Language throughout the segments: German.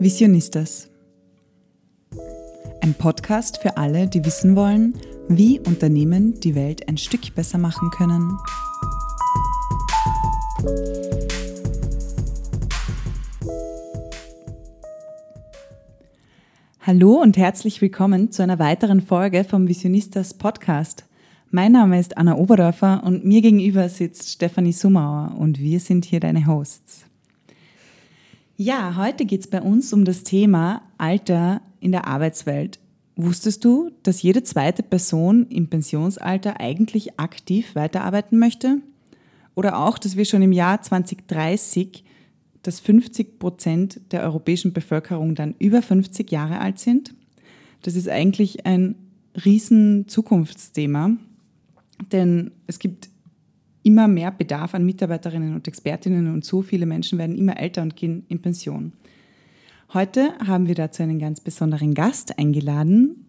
Visionistas. Ein Podcast für alle, die wissen wollen, wie Unternehmen die Welt ein Stück besser machen können. Hallo und herzlich willkommen zu einer weiteren Folge vom Visionistas Podcast. Mein Name ist Anna Oberdorfer und mir gegenüber sitzt Stefanie Sumauer und wir sind hier deine Hosts. Ja, heute geht es bei uns um das Thema Alter in der Arbeitswelt. Wusstest du, dass jede zweite Person im Pensionsalter eigentlich aktiv weiterarbeiten möchte? Oder auch, dass wir schon im Jahr 2030, dass 50 Prozent der europäischen Bevölkerung dann über 50 Jahre alt sind? Das ist eigentlich ein riesen Zukunftsthema, denn es gibt immer mehr Bedarf an Mitarbeiterinnen und Expertinnen und so viele Menschen werden immer älter und gehen in Pension. Heute haben wir dazu einen ganz besonderen Gast eingeladen.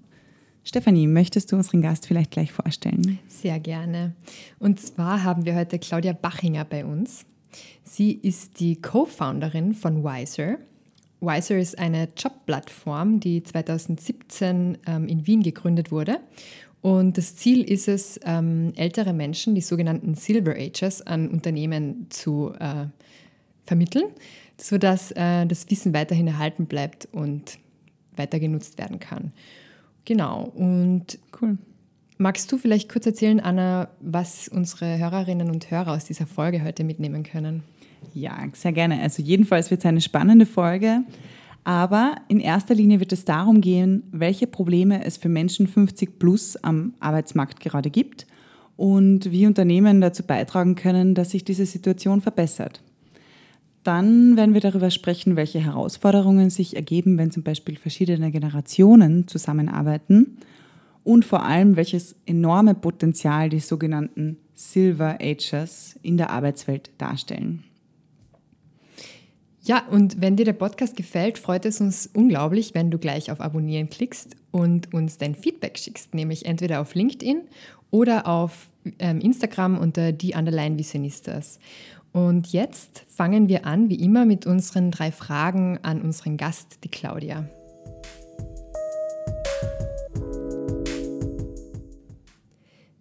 Stefanie, möchtest du unseren Gast vielleicht gleich vorstellen? Sehr gerne. Und zwar haben wir heute Claudia Bachinger bei uns. Sie ist die Co-Founderin von Wiser. Wiser ist eine Jobplattform, die 2017 ähm, in Wien gegründet wurde und das Ziel ist es, ähm, ältere Menschen, die sogenannten Silver Ages, an Unternehmen zu äh, vermitteln, sodass äh, das Wissen weiterhin erhalten bleibt und weiter genutzt werden kann. Genau. Und cool. Magst du vielleicht kurz erzählen, Anna, was unsere Hörerinnen und Hörer aus dieser Folge heute mitnehmen können? Ja, sehr gerne. Also jedenfalls wird es eine spannende Folge. Aber in erster Linie wird es darum gehen, welche Probleme es für Menschen 50 plus am Arbeitsmarkt gerade gibt und wie Unternehmen dazu beitragen können, dass sich diese Situation verbessert. Dann werden wir darüber sprechen, welche Herausforderungen sich ergeben, wenn zum Beispiel verschiedene Generationen zusammenarbeiten und vor allem, welches enorme Potenzial die sogenannten Silver Ages in der Arbeitswelt darstellen. Ja, und wenn dir der Podcast gefällt, freut es uns unglaublich, wenn du gleich auf Abonnieren klickst und uns dein Feedback schickst, nämlich entweder auf LinkedIn oder auf ähm, Instagram unter die Underline Visionistas. Und jetzt fangen wir an, wie immer, mit unseren drei Fragen an unseren Gast, die Claudia.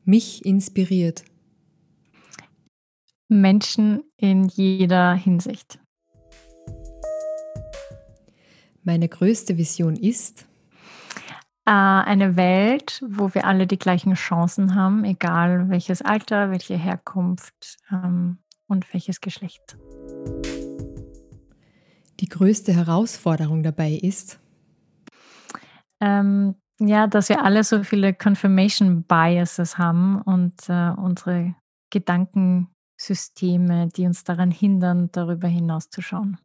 Mich inspiriert. Menschen in jeder Hinsicht. Meine größte Vision ist äh, eine Welt, wo wir alle die gleichen Chancen haben, egal welches Alter, welche Herkunft ähm, und welches Geschlecht. Die größte Herausforderung dabei ist? Ähm, ja, dass wir alle so viele Confirmation Biases haben und äh, unsere Gedankensysteme, die uns daran hindern, darüber hinauszuschauen.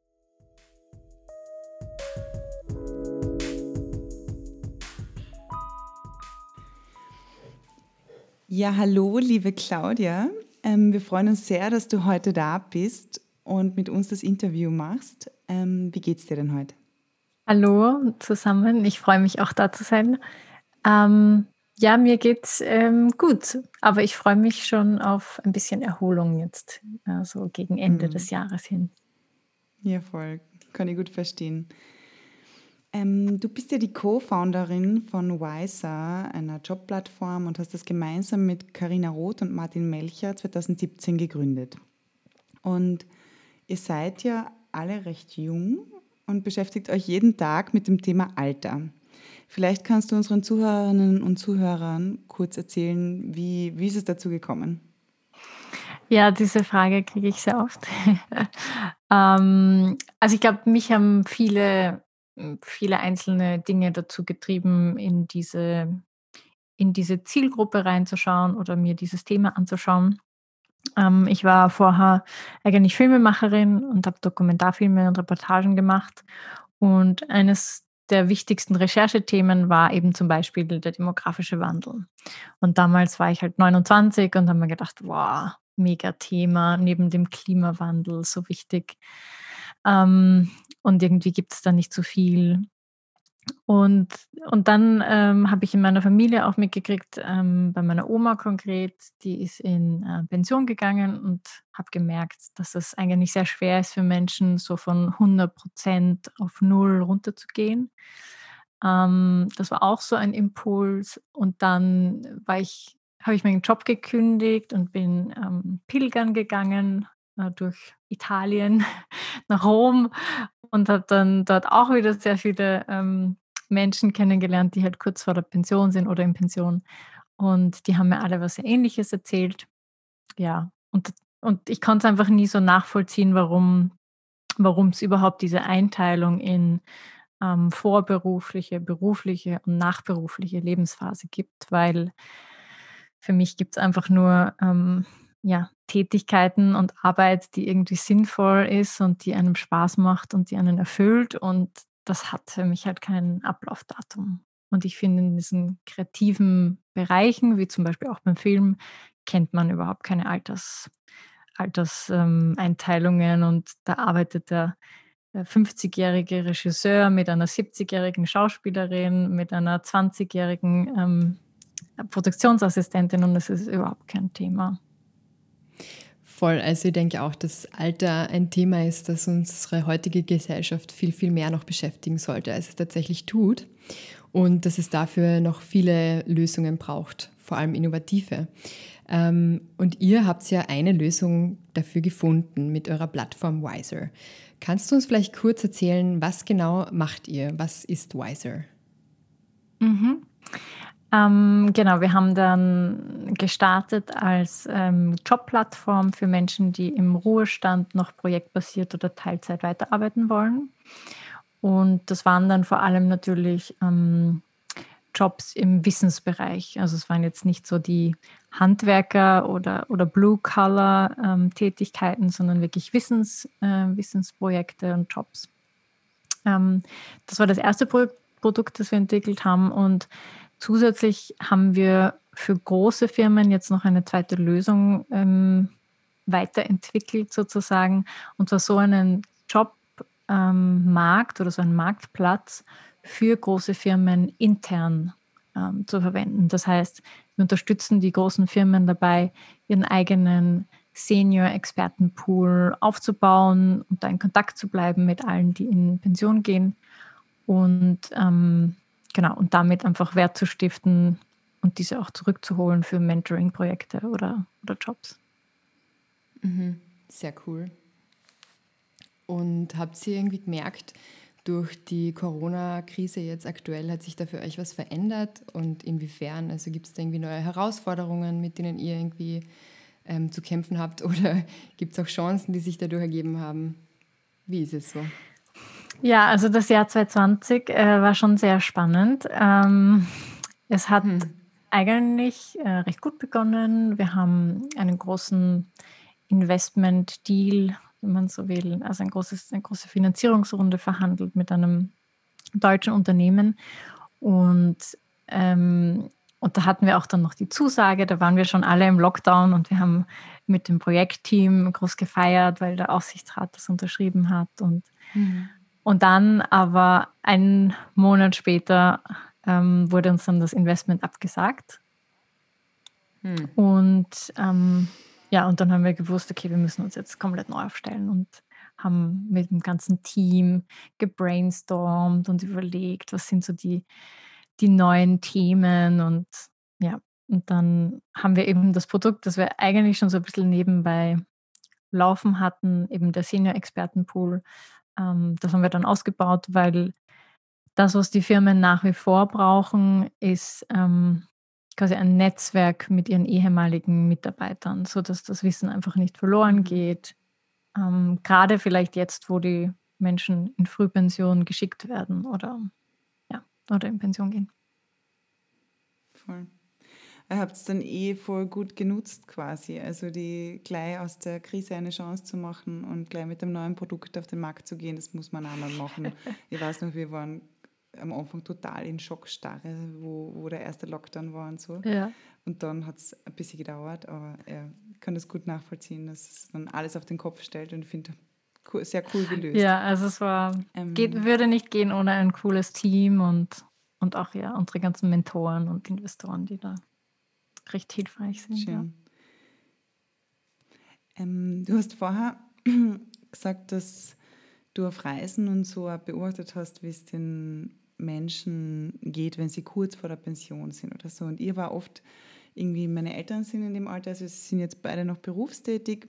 Ja, hallo, liebe Claudia. Ähm, wir freuen uns sehr, dass du heute da bist und mit uns das Interview machst. Ähm, wie geht's dir denn heute? Hallo zusammen, ich freue mich auch da zu sein. Ähm, ja, mir geht's ähm, gut, aber ich freue mich schon auf ein bisschen Erholung jetzt, also gegen Ende mhm. des Jahres hin. Ja, voll, kann ich gut verstehen. Ähm, du bist ja die Co-Founderin von Wiser, einer Jobplattform, und hast das gemeinsam mit Karina Roth und Martin Melcher 2017 gegründet. Und ihr seid ja alle recht jung und beschäftigt euch jeden Tag mit dem Thema Alter. Vielleicht kannst du unseren Zuhörerinnen und Zuhörern kurz erzählen, wie, wie ist es dazu gekommen? Ja, diese Frage kriege ich sehr oft. ähm, also ich glaube, mich haben viele viele einzelne Dinge dazu getrieben, in diese in diese Zielgruppe reinzuschauen oder mir dieses Thema anzuschauen. Ähm, ich war vorher eigentlich Filmemacherin und habe Dokumentarfilme und Reportagen gemacht. Und eines der wichtigsten Recherchethemen war eben zum Beispiel der demografische Wandel. Und damals war ich halt 29 und habe mir gedacht, wow, mega Thema, neben dem Klimawandel so wichtig. Ähm, und irgendwie gibt es da nicht so viel Und, und dann ähm, habe ich in meiner Familie auch mitgekriegt, ähm, bei meiner Oma konkret, die ist in äh, Pension gegangen und habe gemerkt, dass es eigentlich sehr schwer ist für Menschen, so von 100 Prozent auf Null runterzugehen. Ähm, das war auch so ein Impuls. Und dann ich, habe ich meinen Job gekündigt und bin ähm, pilgern gegangen durch Italien nach Rom und habe dann dort auch wieder sehr viele ähm, Menschen kennengelernt, die halt kurz vor der Pension sind oder in Pension. Und die haben mir alle was Ähnliches erzählt. Ja, und, und ich konnte es einfach nie so nachvollziehen, warum warum es überhaupt diese Einteilung in ähm, vorberufliche, berufliche und nachberufliche Lebensphase gibt, weil für mich gibt es einfach nur ähm, ja, Tätigkeiten und Arbeit, die irgendwie sinnvoll ist und die einem Spaß macht und die einen erfüllt. Und das hat für mich halt kein Ablaufdatum. Und ich finde, in diesen kreativen Bereichen, wie zum Beispiel auch beim Film, kennt man überhaupt keine Alters, Alterseinteilungen. Ähm, und da arbeitet der 50-jährige Regisseur mit einer 70-jährigen Schauspielerin, mit einer 20-jährigen ähm, Produktionsassistentin und es ist überhaupt kein Thema. Voll, also ich denke auch, dass Alter ein Thema ist, das unsere heutige Gesellschaft viel, viel mehr noch beschäftigen sollte, als es tatsächlich tut. Und dass es dafür noch viele Lösungen braucht, vor allem innovative. Ähm, und ihr habt ja eine Lösung dafür gefunden mit eurer Plattform Wiser. Kannst du uns vielleicht kurz erzählen, was genau macht ihr? Was ist Wiser? Mhm. Ähm, genau, wir haben dann gestartet als ähm, Jobplattform für Menschen, die im Ruhestand noch projektbasiert oder Teilzeit weiterarbeiten wollen. Und das waren dann vor allem natürlich ähm, Jobs im Wissensbereich. Also es waren jetzt nicht so die Handwerker oder, oder Blue-Collar-Tätigkeiten, ähm, sondern wirklich Wissens, äh, Wissensprojekte und Jobs. Ähm, das war das erste Pro Produkt, das wir entwickelt haben. Und zusätzlich haben wir für große Firmen jetzt noch eine zweite Lösung ähm, weiterentwickelt sozusagen. Und zwar so einen Jobmarkt oder so einen Marktplatz für große Firmen intern ähm, zu verwenden. Das heißt, wir unterstützen die großen Firmen dabei, ihren eigenen Senior-Expertenpool aufzubauen und da in Kontakt zu bleiben mit allen, die in Pension gehen und ähm, genau und damit einfach Wert zu stiften und diese auch zurückzuholen für Mentoring-Projekte oder, oder Jobs. Mhm. Sehr cool. Und habt ihr irgendwie gemerkt, durch die Corona-Krise jetzt aktuell hat sich da für euch was verändert und inwiefern? Also gibt es da irgendwie neue Herausforderungen, mit denen ihr irgendwie ähm, zu kämpfen habt oder gibt es auch Chancen, die sich dadurch ergeben haben? Wie ist es so? Ja, also das Jahr 2020 äh, war schon sehr spannend. Ähm, es hat hm. eigentlich äh, recht gut begonnen. Wir haben einen großen Investment-Deal wenn man so will, also ein großes, eine große Finanzierungsrunde verhandelt mit einem deutschen Unternehmen. Und, ähm, und da hatten wir auch dann noch die Zusage, da waren wir schon alle im Lockdown und wir haben mit dem Projektteam groß gefeiert, weil der Aufsichtsrat das unterschrieben hat. Und, mhm. Und dann aber einen Monat später ähm, wurde uns dann das Investment abgesagt. Mhm. Und ähm, ja, und dann haben wir gewusst, okay, wir müssen uns jetzt komplett neu aufstellen und haben mit dem ganzen Team gebrainstormt und überlegt, was sind so die, die neuen Themen und ja, und dann haben wir eben das Produkt, das wir eigentlich schon so ein bisschen nebenbei laufen hatten, eben der Senior-Expertenpool, ähm, das haben wir dann ausgebaut, weil das, was die Firmen nach wie vor brauchen, ist ähm, quasi ein Netzwerk mit ihren ehemaligen Mitarbeitern, sodass das Wissen einfach nicht verloren mhm. geht. Ähm, gerade vielleicht jetzt, wo die Menschen in Frühpension geschickt werden oder, ja, oder in Pension gehen. Voll. Ihr habt es dann eh voll gut genutzt quasi, also die gleich aus der Krise eine Chance zu machen und gleich mit dem neuen Produkt auf den Markt zu gehen, das muss man auch mal machen. ich weiß noch, wir waren am Anfang total in Schockstarre, wo, wo der erste Lockdown war und so. Ja. Und dann hat es ein bisschen gedauert, aber ja, ich kann das gut nachvollziehen, dass es dann alles auf den Kopf stellt und finde, sehr cool gelöst. Ja, also es war, Ähm, geht, würde nicht gehen ohne ein cooles Team und, und auch ja unsere ganzen Mentoren und Investoren, die da recht hilfreich sind. Ja. schön. Ähm, du hast vorher gesagt, dass du auf Reisen und so beobachtet hast, wie es den Menschen geht, wenn sie kurz vor der Pension sind oder so. Und ihr war oft irgendwie, meine Eltern sind in dem Alter, also sie sind jetzt beide noch berufstätig.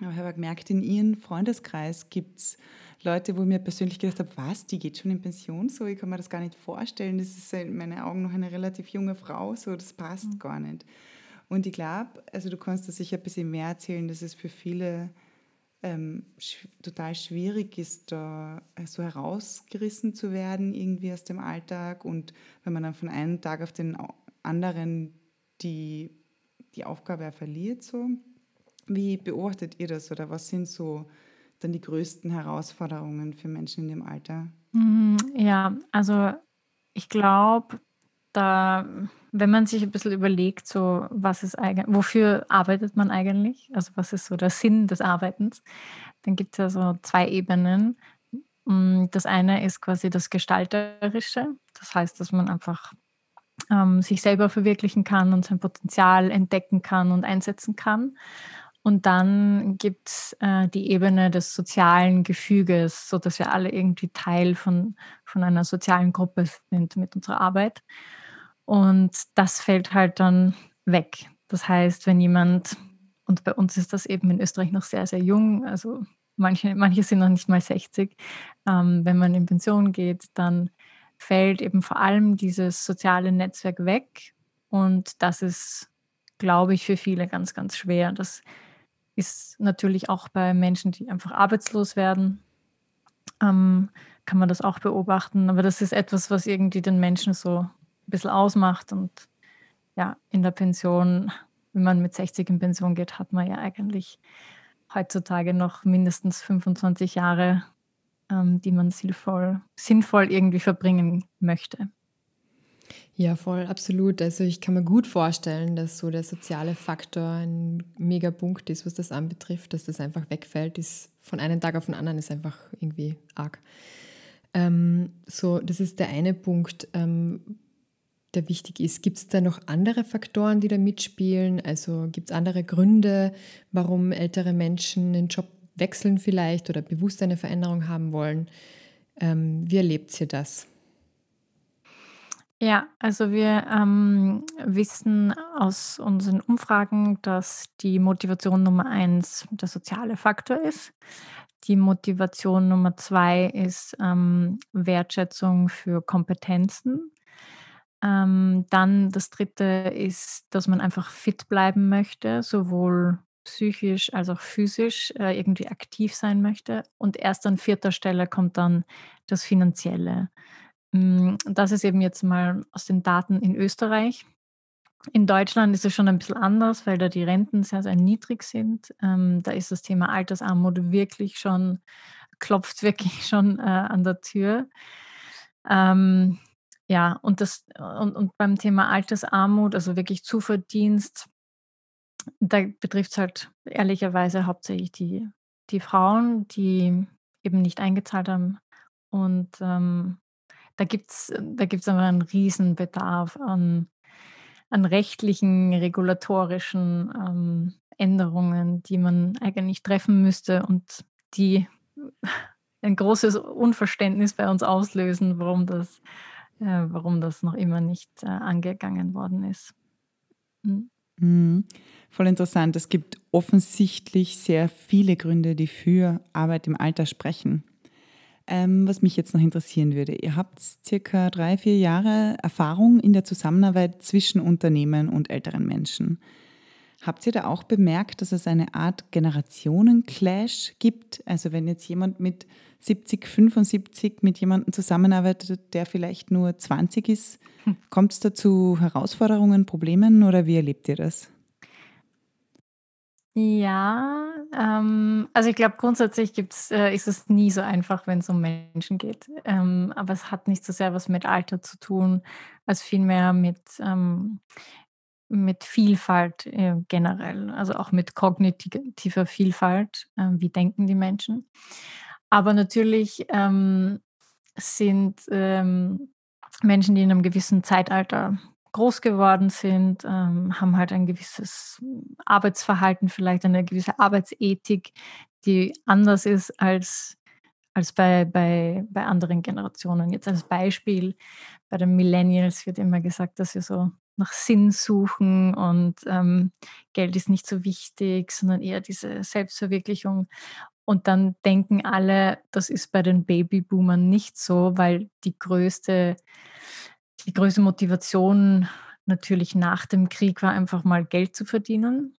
Aber ich habe gemerkt, in ihrem Freundeskreis gibt es Leute, wo ich mir persönlich gedacht habe, was, die geht schon in Pension so? Ich kann mir das gar nicht vorstellen. Das ist in meinen Augen noch eine relativ junge Frau, so das passt gar nicht. Und ich glaube, also du kannst da sicher ein bisschen mehr erzählen, dass es für viele ähm, sch total schwierig ist, da äh, so herausgerissen zu werden irgendwie aus dem Alltag und wenn man dann von einem Tag auf den anderen die, die Aufgabe verliert. So. Wie beobachtet ihr das oder was sind so dann die größten Herausforderungen für Menschen in dem Alter? Mm, Ja, also ich glaube, da, wenn man sich ein bisschen überlegt, so was ist eigentlich, wofür arbeitet man eigentlich? Also was ist so der Sinn des Arbeitens? Dann gibt es ja so zwei Ebenen. Mm, Das eine ist quasi das Gestalterische. Das heißt, dass man einfach ähm, sich selber verwirklichen kann und sein Potenzial entdecken kann und einsetzen kann. Und dann gibt es äh, die Ebene des sozialen Gefüges, so dass wir alle irgendwie Teil von, von einer sozialen Gruppe sind mit unserer Arbeit. Und das fällt halt dann weg. Das heißt, wenn jemand, und bei uns ist das eben in Österreich noch sehr, sehr jung, also manche, manche sind noch nicht mal 60, ähm, wenn man in Pension geht, dann fällt eben vor allem dieses soziale Netzwerk weg. Und das ist, glaube ich, für viele ganz, ganz schwer. Das ist natürlich auch bei Menschen, die einfach arbeitslos werden, ähm, kann man das auch beobachten. Aber das ist etwas, was irgendwie den Menschen so ein bisschen ausmacht. Und ja, in der Pension, wenn man mit 60 in Pension geht, hat man ja eigentlich heutzutage noch mindestens 25 Jahre, ähm, die man sinnvoll, sinnvoll irgendwie verbringen möchte. Ja, voll, absolut. Also ich kann mir gut vorstellen, dass so der soziale Faktor ein mega Punkt ist, was das anbetrifft, dass das einfach wegfällt, ist von einem Tag auf den anderen ist einfach irgendwie arg. Ähm, so, das ist der eine Punkt, ähm, der wichtig ist. Gibt es da noch andere Faktoren, die da mitspielen? Also gibt es andere Gründe, warum ältere Menschen den Job wechseln vielleicht oder bewusst eine Veränderung haben wollen? Ähm, wie erlebt ihr das? Ja, also wir ähm, wissen aus unseren Umfragen, dass die Motivation Nummer eins der soziale Faktor ist. Die Motivation Nummer zwei ist ähm, Wertschätzung für Kompetenzen. Ähm, dann das dritte ist, dass man einfach fit bleiben möchte, sowohl psychisch als auch physisch äh, irgendwie aktiv sein möchte. Und erst an vierter Stelle kommt dann das Finanzielle. Mm, Das ist eben jetzt mal aus den Daten in Österreich. In Deutschland ist es schon ein bisschen anders, weil da die Renten sehr, sehr niedrig sind. Ähm, da ist das Thema Altersarmut wirklich schon, klopft wirklich schon äh, an der Tür. Ähm, ja, und, das, und, und beim Thema Altersarmut, also wirklich Zuverdienst, da betrifft es halt ehrlicherweise hauptsächlich die, die Frauen, die eben nicht eingezahlt haben. Und ähm, da gibt es da gibt's aber einen Riesenbedarf an, an rechtlichen, regulatorischen ähm, Änderungen, die man eigentlich treffen müsste und die ein großes Unverständnis bei uns auslösen, warum das, äh, warum das noch immer nicht äh, angegangen worden ist. Mhm. Mhm. Voll interessant. Es gibt offensichtlich sehr viele Gründe, die für Arbeit im Alter sprechen. Ähm, was mich jetzt noch interessieren würde, ihr habt circa drei, vier Jahre Erfahrung in der Zusammenarbeit zwischen Unternehmen und älteren Menschen. Habt ihr da auch bemerkt, dass es eine Art Generationen-Clash gibt? Also wenn jetzt jemand mit 70, 75 mit jemandem zusammenarbeitet, der vielleicht nur 20 ist, Hm. kommt es da zu Herausforderungen, Problemen oder wie erlebt ihr das? Ja, ähm, also ich glaube, grundsätzlich gibt's, äh, ist es nie so einfach, wenn es um Menschen geht. Ähm, aber es hat nicht so sehr was mit Alter zu tun, als vielmehr mit, ähm, mit Vielfalt äh, generell, also auch mit kognitiver Vielfalt. Äh, wie denken die Menschen? Aber natürlich ähm, sind ähm, Menschen, die in einem gewissen Zeitalter groß geworden sind, ähm, haben halt ein gewisses Arbeitsverhalten, vielleicht eine gewisse Arbeitsethik, die anders ist als, als bei, bei, bei anderen Generationen. Jetzt als Beispiel, bei den Millennials wird immer gesagt, dass sie so nach Sinn suchen und ähm, Geld ist nicht so wichtig, sondern eher diese Selbstverwirklichung. Und dann denken alle, das ist bei den Babyboomern nicht so, weil die größte die größte Motivation natürlich nach dem Krieg war einfach mal Geld zu verdienen.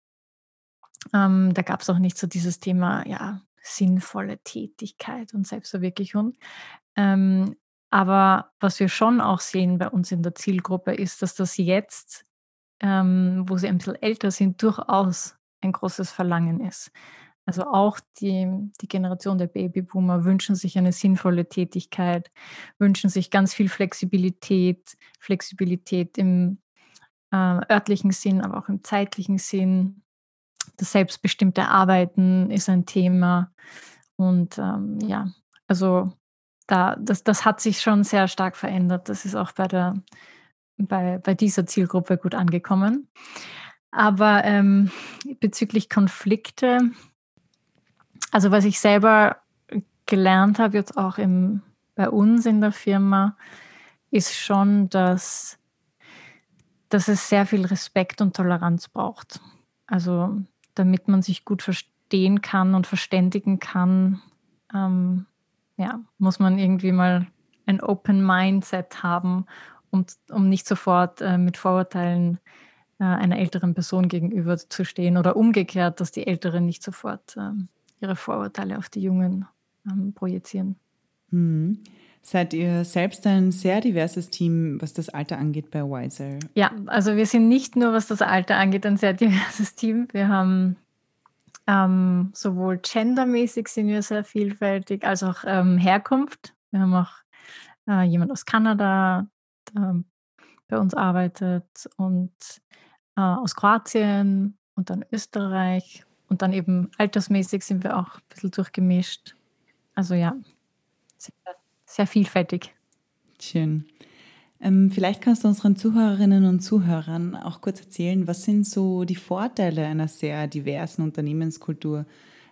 Ähm, da gab es auch nicht so dieses Thema, ja, sinnvolle Tätigkeit und Selbstverwirklichung. Ähm, aber was wir schon auch sehen bei uns in der Zielgruppe ist, dass das jetzt, ähm, wo sie ein bisschen älter sind, durchaus ein großes Verlangen ist. Also auch die, die Generation der Babyboomer wünschen sich eine sinnvolle Tätigkeit, wünschen sich ganz viel Flexibilität, Flexibilität im äh, örtlichen Sinn, aber auch im zeitlichen Sinn. Das selbstbestimmte Arbeiten ist ein Thema. Und ähm, ja, also da, das, das hat sich schon sehr stark verändert. Das ist auch bei, der, bei, bei dieser Zielgruppe gut angekommen. Aber ähm, bezüglich Konflikte, also was ich selber gelernt habe, jetzt auch im, bei uns in der Firma, ist schon, dass, dass es sehr viel Respekt und Toleranz braucht. Also damit man sich gut verstehen kann und verständigen kann, ähm, ja, muss man irgendwie mal ein Open Mindset haben, um, um nicht sofort äh, mit Vorurteilen äh, einer älteren Person gegenüber zu stehen oder umgekehrt, dass die Älteren nicht sofort äh, ihre Vorurteile auf die Jungen ähm, projizieren. Mhm. Seid ihr selbst ein sehr diverses Team, was das Alter angeht bei Wiser? Ja, also wir sind nicht nur, was das Alter angeht, ein sehr diverses Team. Wir haben ähm, sowohl gendermäßig sind wir sehr vielfältig, als auch ähm, Herkunft. Wir haben auch äh, jemand aus Kanada, der bei uns arbeitet und äh, aus Kroatien und dann Österreich und dann eben altersmäßig sind wir auch ein bisschen durchgemischt. Also ja, sehr, sehr vielfältig. Schön. Ähm, vielleicht kannst du unseren Zuhörerinnen und Zuhörern auch kurz erzählen, was sind so die Vorteile einer sehr diversen Unternehmenskultur?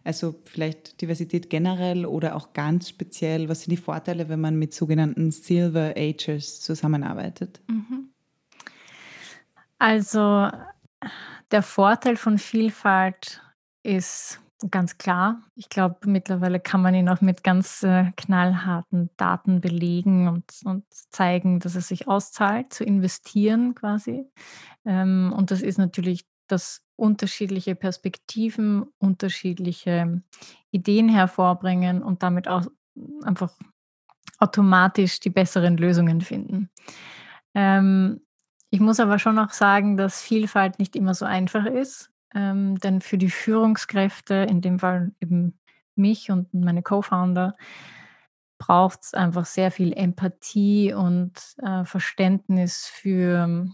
Also vielleicht Diversität generell oder auch ganz speziell, was sind die Vorteile, wenn man mit sogenannten Silver Ages zusammenarbeitet? Mhm. Also der Vorteil von Vielfalt ist ganz klar. Ich glaube, mittlerweile kann man ihn auch mit ganz äh, knallharten Daten belegen und, und zeigen, dass es sich auszahlt, zu investieren quasi. Ähm, und das ist natürlich, dass unterschiedliche Perspektiven, unterschiedliche Ideen hervorbringen und damit auch einfach automatisch die besseren Lösungen finden. Ähm, ich muss aber schon auch sagen, dass Vielfalt nicht immer so einfach ist. Ähm, denn für die Führungskräfte, in dem Fall eben mich und meine Co-Founder, braucht es einfach sehr viel Empathie und äh, Verständnis für,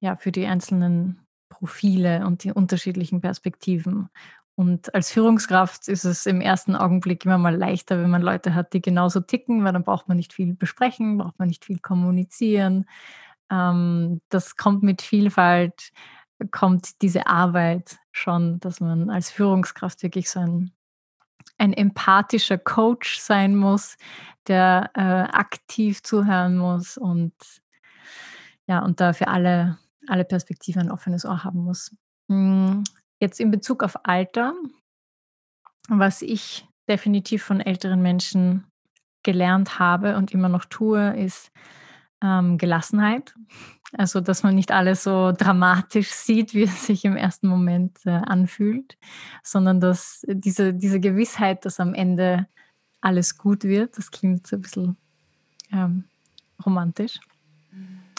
ja, für die einzelnen Profile und die unterschiedlichen Perspektiven. Und als Führungskraft ist es im ersten Augenblick immer mal leichter, wenn man Leute hat, die genauso ticken, weil dann braucht man nicht viel besprechen, braucht man nicht viel kommunizieren. Ähm, das kommt mit Vielfalt kommt diese Arbeit schon, dass man als Führungskraft wirklich so ein, ein empathischer Coach sein muss, der äh, aktiv zuhören muss und ja, und da für alle, alle Perspektiven ein offenes Ohr haben muss. Hm, jetzt in Bezug auf Alter, was ich definitiv von älteren Menschen gelernt habe und immer noch tue, ist ähm, Gelassenheit. Also, dass man nicht alles so dramatisch sieht, wie es sich im ersten Moment äh, anfühlt, sondern dass diese, diese Gewissheit, dass am Ende alles gut wird, das klingt so ein bisschen ähm, romantisch.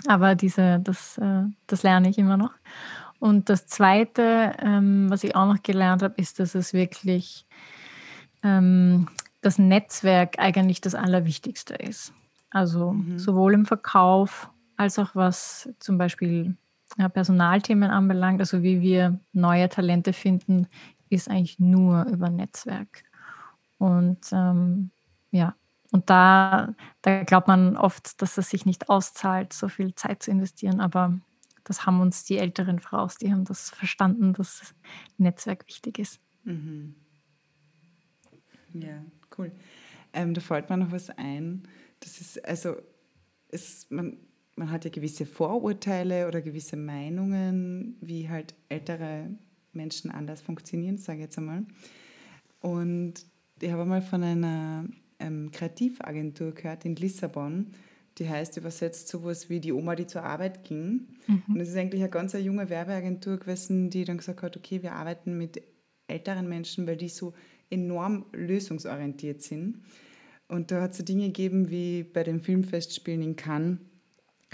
Aber diese, das, äh, das lerne ich immer noch. Und das Zweite, ähm, was ich auch noch gelernt habe, ist, dass es wirklich ähm, das Netzwerk eigentlich das Allerwichtigste ist. Also mhm. sowohl im Verkauf als auch was zum Beispiel Personalthemen anbelangt, also wie wir neue Talente finden, ist eigentlich nur über Netzwerk. Und ähm, ja, und da, da glaubt man oft, dass es sich nicht auszahlt, so viel Zeit zu investieren, aber das haben uns die älteren Fraus, die haben das verstanden, dass Netzwerk wichtig ist. Mhm. Ja, cool. Ähm, da fällt mir noch was ein. Das ist, also, es, man, man hat ja gewisse Vorurteile oder gewisse Meinungen, wie halt ältere Menschen anders funktionieren, sage ich jetzt einmal. Und ich habe mal von einer ähm, Kreativagentur gehört in Lissabon, die heißt übersetzt sowas wie die Oma, die zur Arbeit ging. Mhm. Und es ist eigentlich eine ganz eine junge Werbeagentur gewesen, die dann gesagt hat, okay, wir arbeiten mit älteren Menschen, weil die so enorm lösungsorientiert sind. Und da hat es so Dinge gegeben wie bei den Filmfestspielen in Cannes,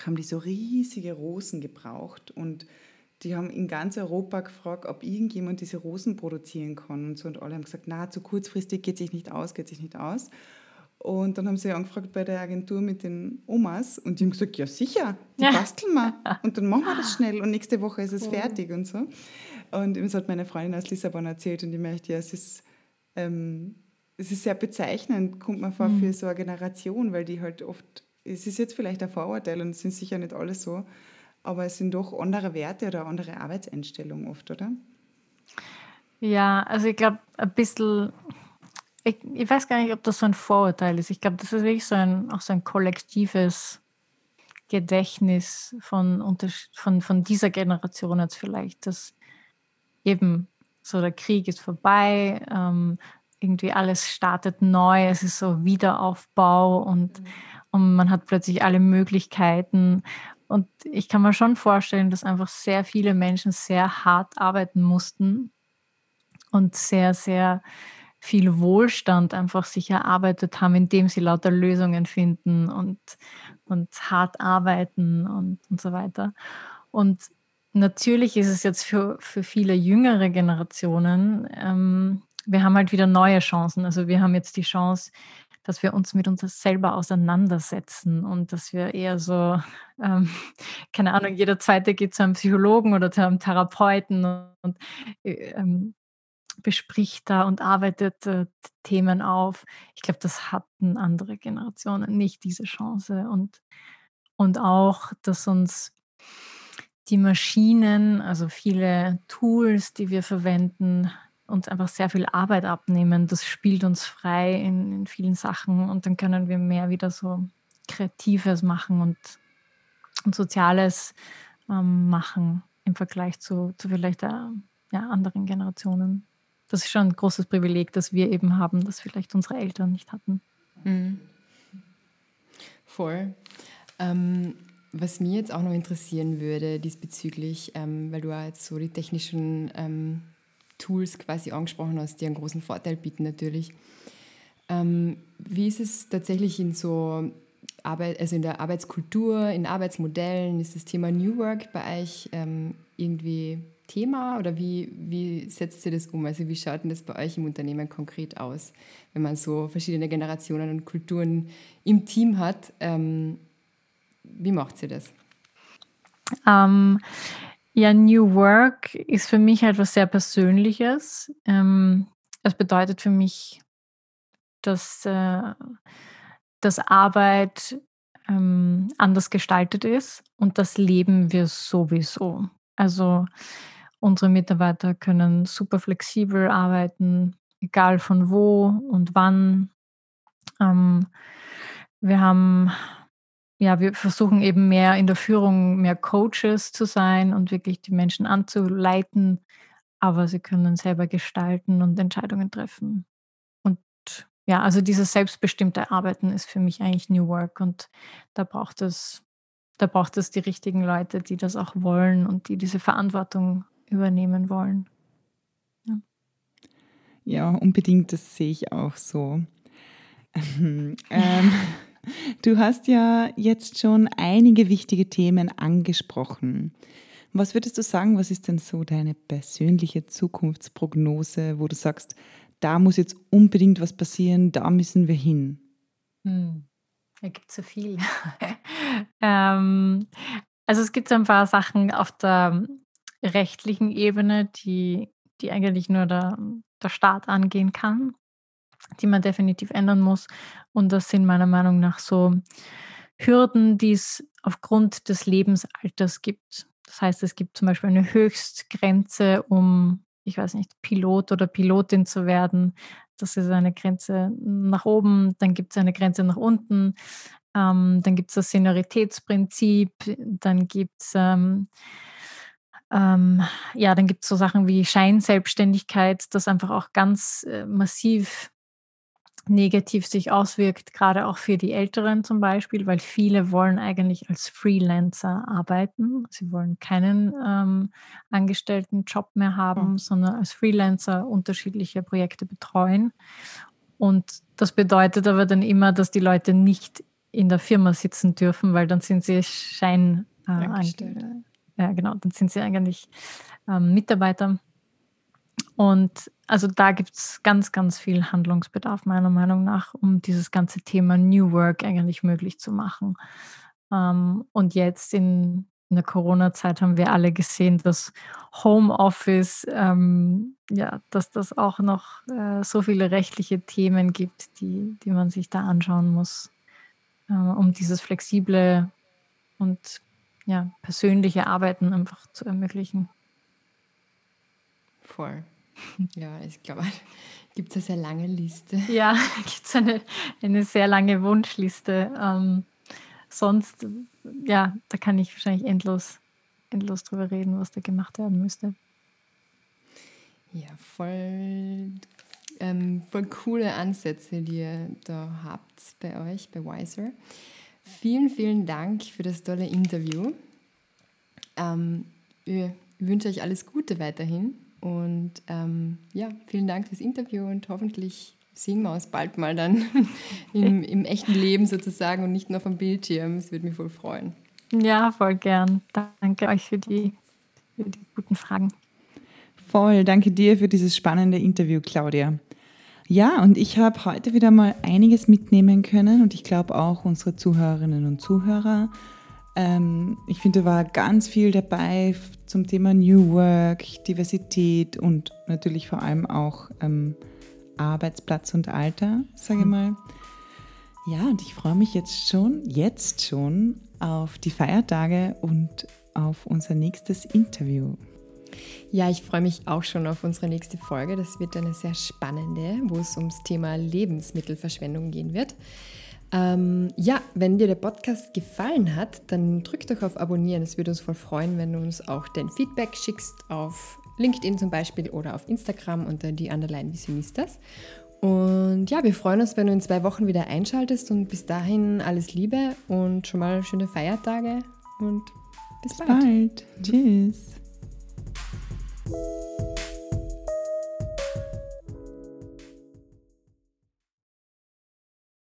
haben die so riesige Rosen gebraucht und die haben in ganz Europa gefragt, ob irgendjemand diese Rosen produzieren kann und so. Und alle haben gesagt, na, zu kurzfristig geht sich nicht aus, geht sich nicht aus. Und dann haben sie angefragt bei der Agentur mit den Omas und die haben gesagt, ja sicher, die ja. basteln wir und dann machen wir das schnell und nächste Woche ist es fertig und so. Und das hat meine Freundin aus Lissabon erzählt und die möchte, ja, es ist, ähm, es ist sehr bezeichnend, kommt man vor, mhm. für so eine Generation, weil die halt oft, es ist jetzt vielleicht ein Vorurteil und es sind sicher nicht alle so, aber es sind doch andere Werte oder andere Arbeitseinstellungen oft, oder? Ja, also ich glaube, ein bisschen ich, ich weiß gar nicht, ob das so ein Vorurteil ist. Ich glaube, das ist wirklich so ein, auch so ein kollektives Gedächtnis von, von, von dieser Generation jetzt vielleicht, dass eben so der Krieg ist vorbei, ähm, irgendwie alles startet neu, es ist so Wiederaufbau und, mhm. und man hat plötzlich alle Möglichkeiten. Und ich kann mir schon vorstellen, dass einfach sehr viele Menschen sehr hart arbeiten mussten und sehr, sehr viel Wohlstand einfach sich erarbeitet haben, indem sie lauter Lösungen finden und, und hart arbeiten und, und so weiter. Und natürlich ist es jetzt für, für viele jüngere Generationen, ähm, wir haben halt wieder neue Chancen. Also wir haben jetzt die Chance, dass wir uns mit uns selber auseinandersetzen und dass wir eher so, ähm, keine Ahnung, jeder zweite geht zu einem Psychologen oder zu einem Therapeuten und ähm, bespricht da und arbeitet äh, Themen auf. Ich glaube, das hatten andere Generationen nicht, diese Chance. Und, und auch, dass uns die Maschinen, also viele Tools, die wir verwenden, uns einfach sehr viel Arbeit abnehmen. Das spielt uns frei in, in vielen Sachen und dann können wir mehr wieder so Kreatives machen und, und Soziales ähm, machen im Vergleich zu, zu vielleicht äh, ja, anderen Generationen das ist schon ein großes Privileg, das wir eben haben, das vielleicht unsere Eltern nicht hatten. Mhm. Voll. Ähm, was mir jetzt auch noch interessieren würde diesbezüglich, ähm, weil du ja jetzt so die technischen ähm, Tools quasi angesprochen hast, die einen großen Vorteil bieten natürlich. Ähm, wie ist es tatsächlich in so Arbeit, also in der Arbeitskultur, in Arbeitsmodellen, ist das Thema New Work bei euch ähm, irgendwie Thema oder wie, wie setzt ihr das um? Also wie schaut denn das bei euch im Unternehmen konkret aus, wenn man so verschiedene Generationen und Kulturen im Team hat? Ähm, wie macht sie das? Ähm, ja, New Work ist für mich etwas sehr Persönliches. Ähm, es bedeutet für mich, dass, äh, dass Arbeit ähm, anders gestaltet ist und das leben wir sowieso. Also Unsere Mitarbeiter können super flexibel arbeiten, egal von wo und wann. Ähm, wir haben, ja, wir versuchen eben mehr in der Führung mehr Coaches zu sein und wirklich die Menschen anzuleiten, aber sie können selber gestalten und Entscheidungen treffen. Und ja, also dieses selbstbestimmte Arbeiten ist für mich eigentlich New Work und da braucht es, da braucht es die richtigen Leute, die das auch wollen und die diese Verantwortung übernehmen wollen. Ja, ja unbedingt, das sehe ich auch so. ähm, du hast ja jetzt schon einige wichtige Themen angesprochen. Was würdest du sagen, was ist denn so deine persönliche Zukunftsprognose, wo du sagst, da muss jetzt unbedingt was passieren, da müssen wir hin? Hm. Da gibt es so viel. ähm, Also es gibt so ein paar Sachen auf der rechtlichen Ebene, die, die eigentlich nur der, der Staat angehen kann, die man definitiv ändern muss. Und das sind meiner Meinung nach so Hürden, die es aufgrund des Lebensalters gibt. Das heißt, es gibt zum Beispiel eine Höchstgrenze, um, ich weiß nicht, Pilot oder Pilotin zu werden. Das ist eine Grenze nach oben, dann gibt es eine Grenze nach unten, ähm, dann gibt es das Senioritätsprinzip, dann gibt es ähm, ähm, ja, so Sachen wie Scheinselbstständigkeit, das einfach auch ganz äh, massiv negativ sich auswirkt, gerade auch für die Älteren zum Beispiel, weil viele wollen eigentlich als Freelancer arbeiten. Sie wollen keinen ähm, angestellten Job mehr haben, mhm. sondern als Freelancer unterschiedliche Projekte betreuen. Und das bedeutet aber dann immer, dass die Leute nicht in der Firma sitzen dürfen, weil dann sind sie Schein äh. Ja, genau, dann sind sie eigentlich ähm, Mitarbeiter und also da gibt es ganz, ganz viel Handlungsbedarf meiner Meinung nach, um dieses ganze Thema New Work eigentlich möglich zu machen. Ähm, und jetzt in, in der Corona-Zeit haben wir alle gesehen, dass Homeoffice, ähm, ja, dass das auch noch äh, so viele rechtliche Themen gibt, die, die man sich da anschauen muss, äh, um dieses flexible und ja, persönliche Arbeiten einfach zu ermöglichen. Voll. Ja, ich glaube, gibt es eine sehr lange Liste. Ja, gibt es eine, eine sehr lange Wunschliste. Ähm, sonst, ja, da kann ich wahrscheinlich endlos, endlos drüber reden, was da gemacht werden müsste. Ja, voll, ähm, voll coole Ansätze, die ihr da habt bei euch, bei Wiser. Vielen, vielen Dank für das tolle Interview. Ähm, ich wünsche euch alles Gute weiterhin und ähm, ja, vielen Dank fürs Interview und hoffentlich sehen wir uns bald mal dann im, im echten Leben sozusagen und nicht nur vom Bildschirm. Es würde mich voll freuen. Ja, voll gern. Danke euch für die, für die guten Fragen. Voll, danke dir für dieses spannende Interview, Claudia. Ja, und ich habe heute wieder mal einiges mitnehmen können und ich glaube auch unsere Zuhörerinnen und Zuhörer. Ähm, ich finde, da war ganz viel dabei zum Thema New Work, Diversität und natürlich vor allem auch ähm, Arbeitsplatz und Alter, sage ich hm. mal. Ja, und ich freue mich jetzt schon, jetzt schon auf die Feiertage und auf unser nächstes Interview. Ja, ich freue mich auch schon auf unsere nächste Folge. Das wird eine sehr spannende, wo es ums Thema Lebensmittelverschwendung gehen wird. Ähm, ja, wenn dir der Podcast gefallen hat, dann drück doch auf Abonnieren. Es würde uns voll freuen, wenn du uns auch dein Feedback schickst auf LinkedIn zum Beispiel oder auf Instagram unter die Underline Visionistas. Und ja, wir freuen uns, wenn du in zwei Wochen wieder einschaltest und bis dahin alles Liebe und schon mal schöne Feiertage und bis, bis bald. bald. Tschüss.